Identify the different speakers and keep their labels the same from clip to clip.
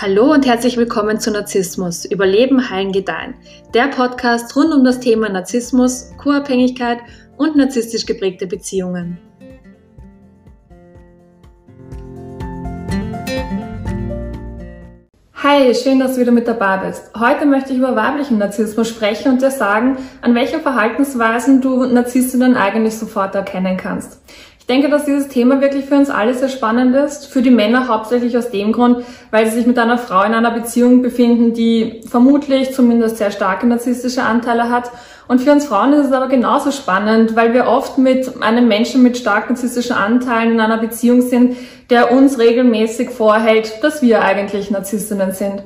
Speaker 1: Hallo und herzlich willkommen zu Narzissmus, Überleben, Heilen, Gedeihen. Der Podcast rund um das Thema Narzissmus, Co-Abhängigkeit und narzisstisch geprägte Beziehungen. Hi, schön, dass du wieder mit dabei bist. Heute möchte ich über weiblichen Narzissmus sprechen und dir sagen, an welchen Verhaltensweisen du Narzisstinnen eigentlich sofort erkennen kannst. Ich denke, dass dieses Thema wirklich für uns alle sehr spannend ist. Für die Männer hauptsächlich aus dem Grund, weil sie sich mit einer Frau in einer Beziehung befinden, die vermutlich zumindest sehr starke narzisstische Anteile hat. Und für uns Frauen ist es aber genauso spannend, weil wir oft mit einem Menschen mit stark narzisstischen Anteilen in einer Beziehung sind, der uns regelmäßig vorhält, dass wir eigentlich Narzisstinnen sind.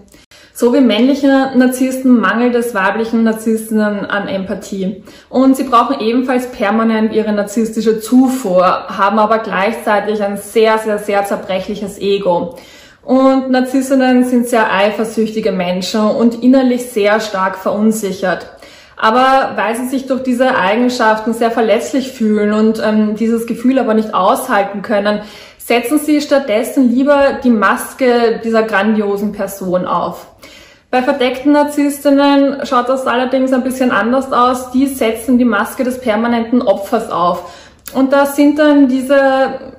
Speaker 1: So wie männliche Narzissten mangelt es weiblichen Narzisstinnen an Empathie. Und sie brauchen ebenfalls permanent ihre narzisstische Zufuhr, haben aber gleichzeitig ein sehr, sehr, sehr zerbrechliches Ego. Und Narzisstinnen sind sehr eifersüchtige Menschen und innerlich sehr stark verunsichert. Aber weil sie sich durch diese Eigenschaften sehr verletzlich fühlen und ähm, dieses Gefühl aber nicht aushalten können, setzen sie stattdessen lieber die Maske dieser grandiosen Person auf. Bei verdeckten Narzisstinnen schaut das allerdings ein bisschen anders aus. Die setzen die Maske des permanenten Opfers auf. Und das sind dann diese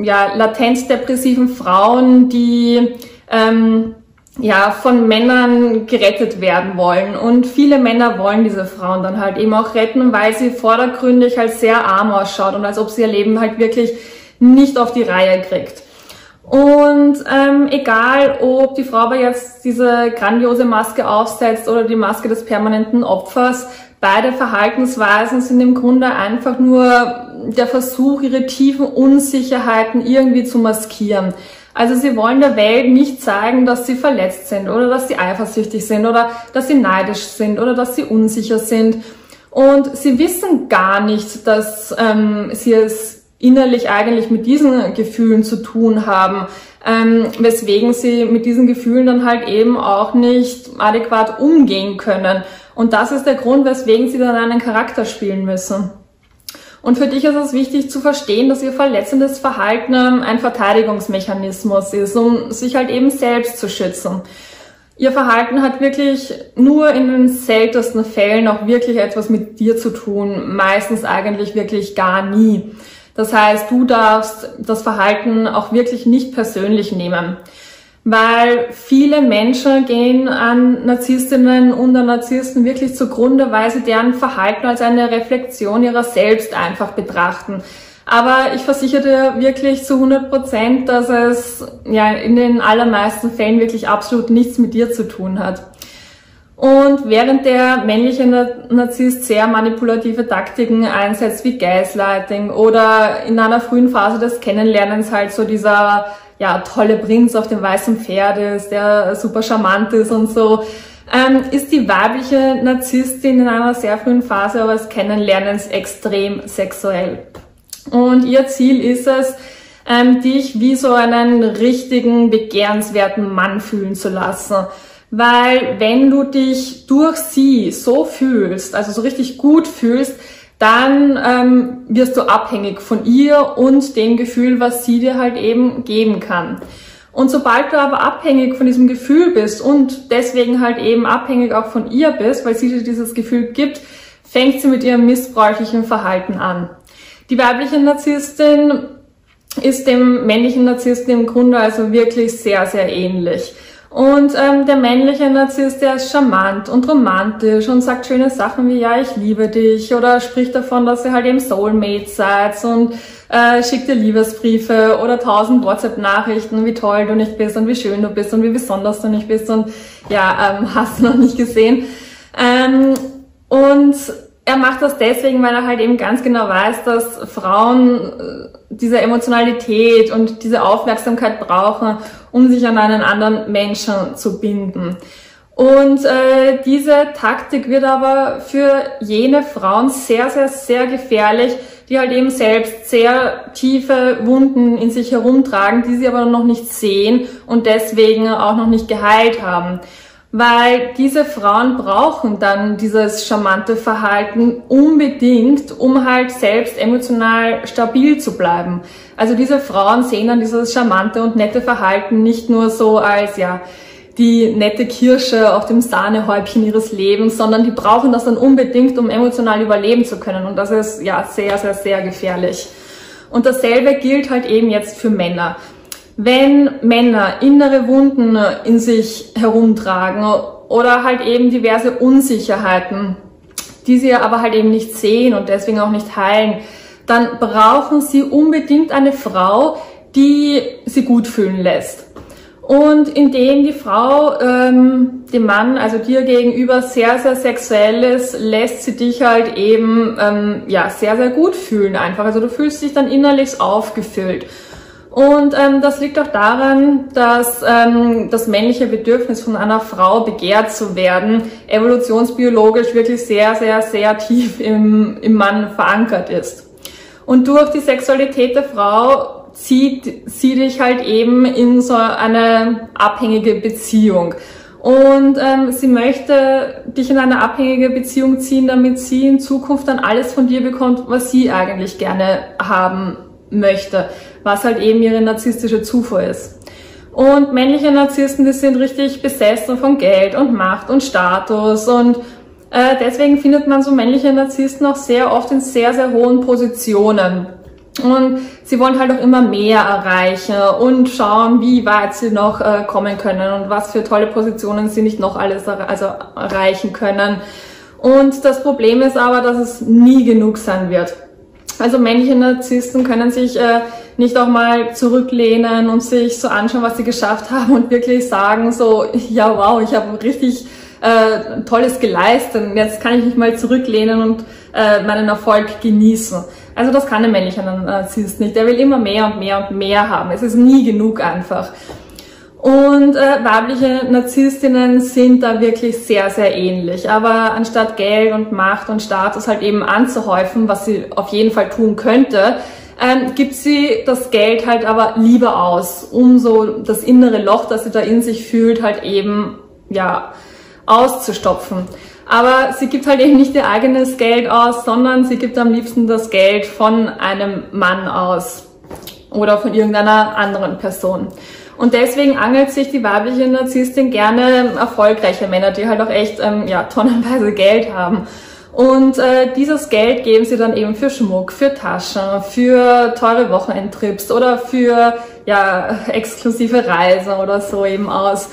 Speaker 1: ja, latent depressiven Frauen, die ähm, ja, von Männern gerettet werden wollen. Und viele Männer wollen diese Frauen dann halt eben auch retten, weil sie vordergründig halt sehr arm ausschaut und als ob sie ihr Leben halt wirklich nicht auf die Reihe kriegt. Und ähm, egal, ob die Frau aber jetzt diese grandiose Maske aufsetzt oder die Maske des permanenten Opfers, beide Verhaltensweisen sind im Grunde einfach nur der Versuch, ihre tiefen Unsicherheiten irgendwie zu maskieren. Also sie wollen der Welt nicht zeigen, dass sie verletzt sind oder dass sie eifersüchtig sind oder dass sie neidisch sind oder dass sie unsicher sind. Und sie wissen gar nicht, dass ähm, sie es innerlich eigentlich mit diesen Gefühlen zu tun haben, ähm, weswegen sie mit diesen Gefühlen dann halt eben auch nicht adäquat umgehen können. Und das ist der Grund, weswegen sie dann einen Charakter spielen müssen. Und für dich ist es wichtig zu verstehen, dass ihr verletzendes Verhalten ein Verteidigungsmechanismus ist, um sich halt eben selbst zu schützen. Ihr Verhalten hat wirklich nur in den seltensten Fällen auch wirklich etwas mit dir zu tun, meistens eigentlich wirklich gar nie. Das heißt, du darfst das Verhalten auch wirklich nicht persönlich nehmen. Weil viele Menschen gehen an Narzisstinnen und an Narzissten wirklich zugrunde, weil sie deren Verhalten als eine Reflexion ihrer selbst einfach betrachten. Aber ich versichere dir wirklich zu 100 Prozent, dass es ja in den allermeisten Fällen wirklich absolut nichts mit dir zu tun hat. Und während der männliche Narzisst sehr manipulative Taktiken einsetzt wie Gaslighting oder in einer frühen Phase des Kennenlernens halt so dieser ja, tolle Prinz auf dem weißen Pferd ist, der super charmant ist und so, ähm, ist die weibliche Narzisstin in einer sehr frühen Phase eures Kennenlernens extrem sexuell. Und ihr Ziel ist es, ähm, dich wie so einen richtigen, begehrenswerten Mann fühlen zu lassen. Weil wenn du dich durch sie so fühlst, also so richtig gut fühlst, dann ähm, wirst du abhängig von ihr und dem Gefühl, was sie dir halt eben geben kann. Und sobald du aber abhängig von diesem Gefühl bist und deswegen halt eben abhängig auch von ihr bist, weil sie dir dieses Gefühl gibt, fängt sie mit ihrem missbräuchlichen Verhalten an. Die weibliche Narzisstin ist dem männlichen Narzissten im Grunde also wirklich sehr, sehr ähnlich. Und ähm, der männliche Narzisst, der ist charmant und romantisch und sagt schöne Sachen wie, ja, ich liebe dich oder spricht davon, dass ihr halt eben Soulmates seid und äh, schickt dir Liebesbriefe oder tausend WhatsApp-Nachrichten, wie toll du nicht bist und wie schön du bist und wie besonders du nicht bist und ja, ähm, hast du noch nicht gesehen. Ähm, und er macht das deswegen, weil er halt eben ganz genau weiß, dass Frauen äh, diese Emotionalität und diese Aufmerksamkeit brauchen, um sich an einen anderen Menschen zu binden. Und äh, diese Taktik wird aber für jene Frauen sehr, sehr, sehr gefährlich, die halt eben selbst sehr tiefe Wunden in sich herumtragen, die sie aber noch nicht sehen und deswegen auch noch nicht geheilt haben weil diese Frauen brauchen dann dieses charmante Verhalten unbedingt, um halt selbst emotional stabil zu bleiben. Also diese Frauen sehen dann dieses charmante und nette Verhalten nicht nur so als, ja, die nette Kirsche auf dem Sahnehäubchen ihres Lebens, sondern die brauchen das dann unbedingt, um emotional überleben zu können. Und das ist ja sehr, sehr, sehr gefährlich. Und dasselbe gilt halt eben jetzt für Männer. Wenn Männer innere Wunden in sich herumtragen oder halt eben diverse Unsicherheiten, die sie aber halt eben nicht sehen und deswegen auch nicht heilen, dann brauchen sie unbedingt eine Frau, die sie gut fühlen lässt und in denen die Frau ähm, dem Mann, also dir gegenüber, sehr, sehr sexuell ist, lässt sie dich halt eben ähm, ja sehr, sehr gut fühlen einfach. Also du fühlst dich dann innerlich aufgefüllt. Und ähm, das liegt auch daran, dass ähm, das männliche Bedürfnis von einer Frau begehrt zu werden evolutionsbiologisch wirklich sehr, sehr, sehr tief im, im Mann verankert ist. Und durch die Sexualität der Frau zieht sie dich halt eben in so eine abhängige Beziehung. Und ähm, sie möchte dich in eine abhängige Beziehung ziehen, damit sie in Zukunft dann alles von dir bekommt, was sie eigentlich gerne haben möchte, was halt eben ihre narzisstische Zufuhr ist. Und männliche Narzissten, die sind richtig besessen von Geld und Macht und Status und äh, deswegen findet man so männliche Narzissten auch sehr oft in sehr, sehr hohen Positionen. Und sie wollen halt auch immer mehr erreichen und schauen, wie weit sie noch äh, kommen können und was für tolle Positionen sie nicht noch alles er also erreichen können. Und das Problem ist aber, dass es nie genug sein wird. Also männliche Narzissten können sich äh, nicht auch mal zurücklehnen und sich so anschauen, was sie geschafft haben und wirklich sagen so, ja wow, ich habe richtig äh, Tolles geleistet und jetzt kann ich mich mal zurücklehnen und äh, meinen Erfolg genießen. Also das kann ein männlicher Narzisst nicht. Der will immer mehr und mehr und mehr haben. Es ist nie genug einfach. Und äh, weibliche Narzisstinnen sind da wirklich sehr, sehr ähnlich. Aber anstatt Geld und Macht und Status halt eben anzuhäufen, was sie auf jeden Fall tun könnte, ähm, gibt sie das Geld halt aber lieber aus, um so das innere Loch, das sie da in sich fühlt, halt eben, ja, auszustopfen. Aber sie gibt halt eben nicht ihr eigenes Geld aus, sondern sie gibt am liebsten das Geld von einem Mann aus oder von irgendeiner anderen Person. Und deswegen angelt sich die weibliche Narzisstin gerne erfolgreiche Männer, die halt auch echt ähm, ja, tonnenweise Geld haben. Und äh, dieses Geld geben sie dann eben für Schmuck, für Taschen, für teure Wochenendtrips oder für ja, exklusive Reisen oder so eben aus.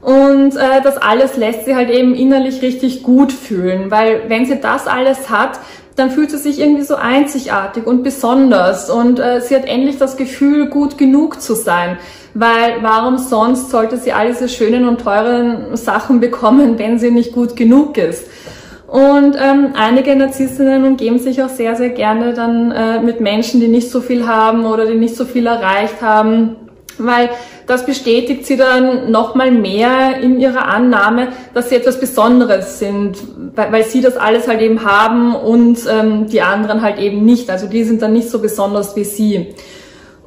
Speaker 1: Und äh, das alles lässt sie halt eben innerlich richtig gut fühlen, weil wenn sie das alles hat, dann fühlt sie sich irgendwie so einzigartig und besonders und äh, sie hat endlich das Gefühl, gut genug zu sein. Weil warum sonst sollte sie all diese schönen und teuren Sachen bekommen, wenn sie nicht gut genug ist? Und ähm, einige Narzisstinnen umgeben sich auch sehr, sehr gerne dann äh, mit Menschen, die nicht so viel haben oder die nicht so viel erreicht haben, weil das bestätigt sie dann nochmal mehr in ihrer Annahme, dass sie etwas Besonderes sind, weil, weil sie das alles halt eben haben und ähm, die anderen halt eben nicht. Also die sind dann nicht so besonders wie sie.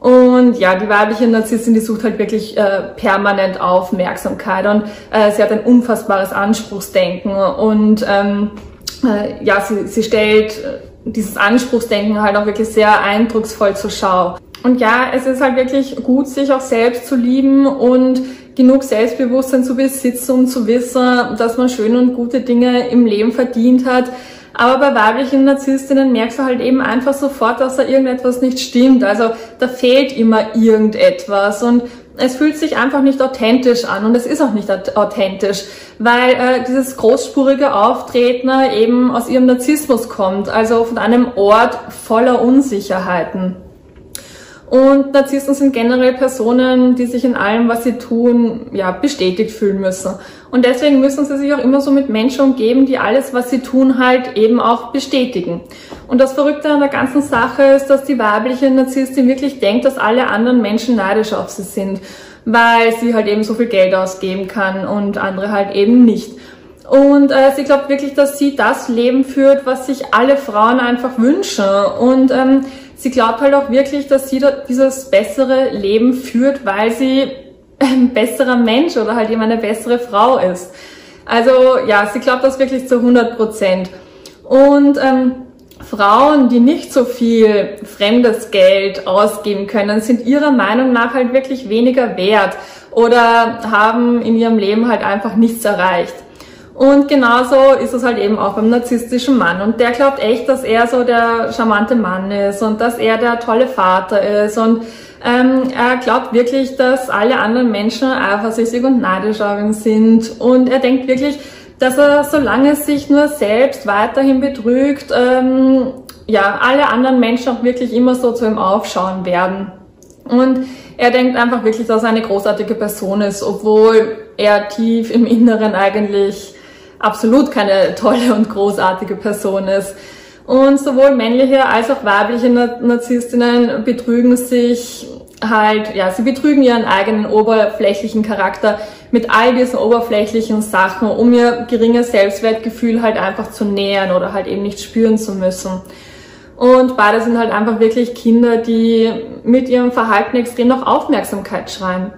Speaker 1: Und ja, die weibliche Narzisstin, die sucht halt wirklich äh, permanent Aufmerksamkeit und äh, sie hat ein unfassbares Anspruchsdenken und ähm, äh, ja, sie, sie stellt äh, dieses Anspruchsdenken halt auch wirklich sehr eindrucksvoll zur Schau. Und ja, es ist halt wirklich gut, sich auch selbst zu lieben und genug Selbstbewusstsein zu besitzen, um zu wissen, dass man schöne und gute Dinge im Leben verdient hat. Aber bei weiblichen Narzisstinnen merkst du halt eben einfach sofort, dass da irgendetwas nicht stimmt. Also da fehlt immer irgendetwas und es fühlt sich einfach nicht authentisch an und es ist auch nicht authentisch, weil äh, dieses großspurige Auftreten eben aus ihrem Narzissmus kommt, also von einem Ort voller Unsicherheiten. Und Narzissten sind generell Personen, die sich in allem, was sie tun, ja, bestätigt fühlen müssen. Und deswegen müssen sie sich auch immer so mit Menschen umgeben, die alles, was sie tun, halt eben auch bestätigen. Und das Verrückte an der ganzen Sache ist, dass die weibliche Narzisstin wirklich denkt, dass alle anderen Menschen neidisch auf sie sind, weil sie halt eben so viel Geld ausgeben kann und andere halt eben nicht. Und äh, sie glaubt wirklich, dass sie das Leben führt, was sich alle Frauen einfach wünschen. Und ähm, sie glaubt halt auch wirklich, dass sie dieses bessere Leben führt, weil sie ein besserer Mensch oder halt eben eine bessere Frau ist. Also ja, sie glaubt das wirklich zu 100 Prozent. Und ähm, Frauen, die nicht so viel fremdes Geld ausgeben können, sind ihrer Meinung nach halt wirklich weniger wert oder haben in ihrem Leben halt einfach nichts erreicht. Und genauso ist es halt eben auch beim narzisstischen Mann. Und der glaubt echt, dass er so der charmante Mann ist und dass er der tolle Vater ist. Und ähm, er glaubt wirklich, dass alle anderen Menschen eifersüchtig und neidisch auf ihn sind. Und er denkt wirklich, dass er, solange sich nur selbst weiterhin betrügt, ähm, ja, alle anderen Menschen auch wirklich immer so zu ihm aufschauen werden. Und er denkt einfach wirklich, dass er eine großartige Person ist, obwohl er tief im Inneren eigentlich absolut keine tolle und großartige Person ist. Und sowohl männliche als auch weibliche Narzisstinnen betrügen sich halt, ja, sie betrügen ihren eigenen oberflächlichen Charakter mit all diesen oberflächlichen Sachen, um ihr geringes Selbstwertgefühl halt einfach zu nähern oder halt eben nicht spüren zu müssen. Und beide sind halt einfach wirklich Kinder, die mit ihrem Verhalten extrem nach Aufmerksamkeit schreien.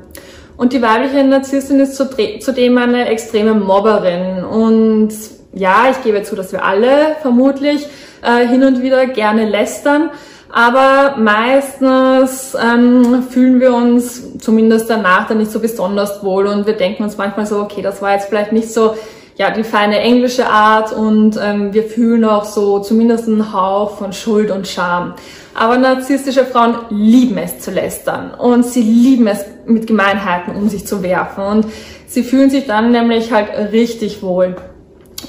Speaker 1: Und die weibliche Narzisstin ist zudem eine extreme Mobberin. Und ja, ich gebe zu, dass wir alle vermutlich äh, hin und wieder gerne lästern. Aber meistens ähm, fühlen wir uns zumindest danach dann nicht so besonders wohl und wir denken uns manchmal so, okay, das war jetzt vielleicht nicht so ja, die feine englische Art und ähm, wir fühlen auch so zumindest einen Hauch von Schuld und Scham. Aber narzisstische Frauen lieben es zu lästern und sie lieben es mit Gemeinheiten um sich zu werfen und sie fühlen sich dann nämlich halt richtig wohl.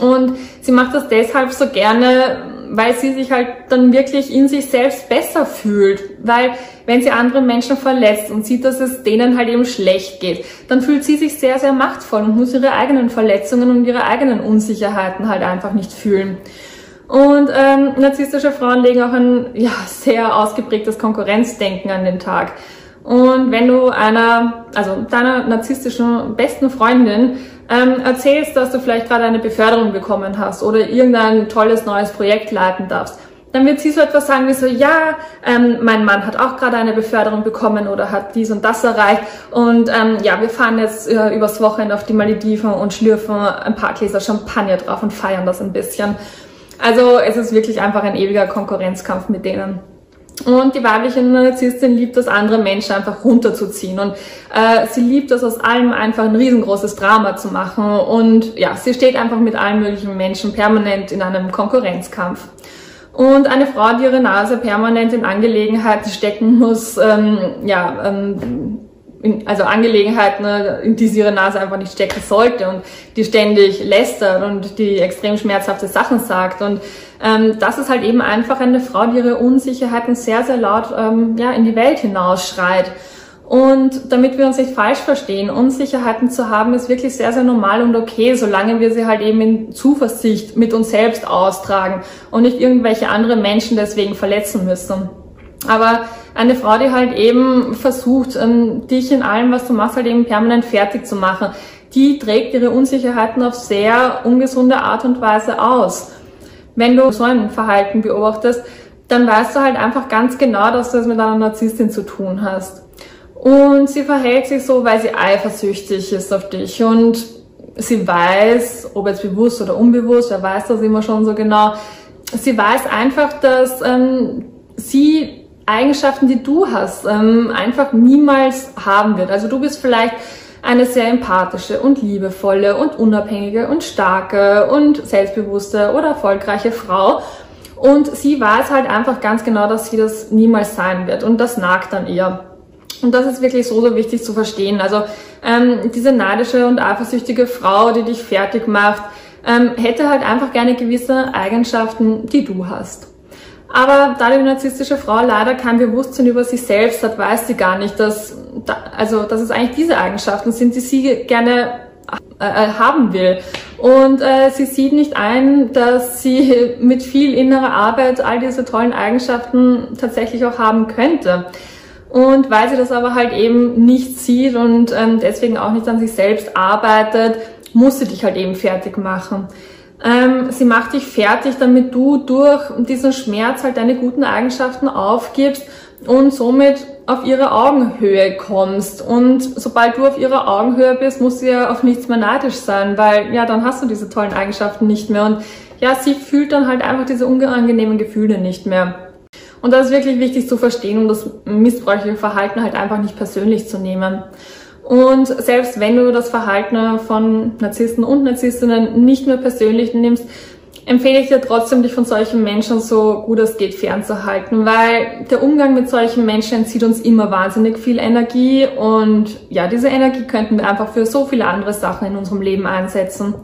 Speaker 1: Und sie macht das deshalb so gerne, weil sie sich halt dann wirklich in sich selbst besser fühlt. Weil wenn sie andere Menschen verletzt und sieht, dass es denen halt eben schlecht geht, dann fühlt sie sich sehr, sehr machtvoll und muss ihre eigenen Verletzungen und ihre eigenen Unsicherheiten halt einfach nicht fühlen. Und ähm, narzisstische Frauen legen auch ein ja, sehr ausgeprägtes Konkurrenzdenken an den Tag. Und wenn du einer, also deiner narzisstischen besten Freundin ähm, erzählst, dass du vielleicht gerade eine Beförderung bekommen hast oder irgendein tolles neues Projekt leiten darfst, dann wird sie so etwas sagen wie so, ja, ähm, mein Mann hat auch gerade eine Beförderung bekommen oder hat dies und das erreicht und ähm, ja, wir fahren jetzt äh, übers Wochenende auf die Malediven und schlürfen ein paar Gläser Champagner drauf und feiern das ein bisschen. Also es ist wirklich einfach ein ewiger Konkurrenzkampf mit denen. Und die weibliche Narzisstin liebt es, andere Menschen einfach runterzuziehen. Und äh, sie liebt es, aus allem einfach ein riesengroßes Drama zu machen. Und ja, sie steht einfach mit allen möglichen Menschen permanent in einem Konkurrenzkampf. Und eine Frau, die ihre Nase permanent in Angelegenheiten stecken muss, ähm, ja, ähm, in, also Angelegenheiten, ne, in die sie ihre Nase einfach nicht stecken sollte und die ständig lästert und die extrem schmerzhafte Sachen sagt. Und ähm, das ist halt eben einfach eine Frau, die ihre Unsicherheiten sehr, sehr laut ähm, ja, in die Welt hinausschreit. Und damit wir uns nicht falsch verstehen, Unsicherheiten zu haben, ist wirklich sehr, sehr normal und okay, solange wir sie halt eben in Zuversicht mit uns selbst austragen und nicht irgendwelche andere Menschen deswegen verletzen müssen. Aber eine Frau, die halt eben versucht, ähm, dich in allem, was du machst, halt eben permanent fertig zu machen, die trägt ihre Unsicherheiten auf sehr ungesunde Art und Weise aus. Wenn du so ein Verhalten beobachtest, dann weißt du halt einfach ganz genau, dass du es mit einer Narzisstin zu tun hast. Und sie verhält sich so, weil sie eifersüchtig ist auf dich und sie weiß, ob jetzt bewusst oder unbewusst, wer weiß das immer schon so genau, sie weiß einfach, dass ähm, sie Eigenschaften, die du hast, ähm, einfach niemals haben wird. Also du bist vielleicht eine sehr empathische und liebevolle und unabhängige und starke und selbstbewusste oder erfolgreiche Frau. Und sie weiß halt einfach ganz genau, dass sie das niemals sein wird. Und das nagt dann ihr. Und das ist wirklich so, so wichtig zu verstehen. Also ähm, diese neidische und eifersüchtige Frau, die dich fertig macht, ähm, hätte halt einfach gerne gewisse Eigenschaften, die du hast. Aber da die narzisstische Frau leider kein Bewusstsein über sich selbst hat, weiß sie gar nicht, dass, also, dass es eigentlich diese Eigenschaften sind, die sie gerne äh, äh, haben will. Und äh, sie sieht nicht ein, dass sie mit viel innerer Arbeit all diese tollen Eigenschaften tatsächlich auch haben könnte. Und weil sie das aber halt eben nicht sieht und ähm, deswegen auch nicht an sich selbst arbeitet, muss sie dich halt eben fertig machen. Ähm, sie macht dich fertig, damit du durch diesen Schmerz halt deine guten Eigenschaften aufgibst und somit auf ihre Augenhöhe kommst. Und sobald du auf ihrer Augenhöhe bist, musst du ja auf nichts mehr neidisch sein, weil ja, dann hast du diese tollen Eigenschaften nicht mehr. Und ja, sie fühlt dann halt einfach diese unangenehmen Gefühle nicht mehr. Und das ist wirklich wichtig zu verstehen und das missbräuchliche Verhalten halt einfach nicht persönlich zu nehmen. Und selbst wenn du das Verhalten von Narzissten und Narzisstinnen nicht mehr persönlich nimmst, empfehle ich dir trotzdem, dich von solchen Menschen so gut es geht fernzuhalten, weil der Umgang mit solchen Menschen entzieht uns immer wahnsinnig viel Energie und ja, diese Energie könnten wir einfach für so viele andere Sachen in unserem Leben einsetzen.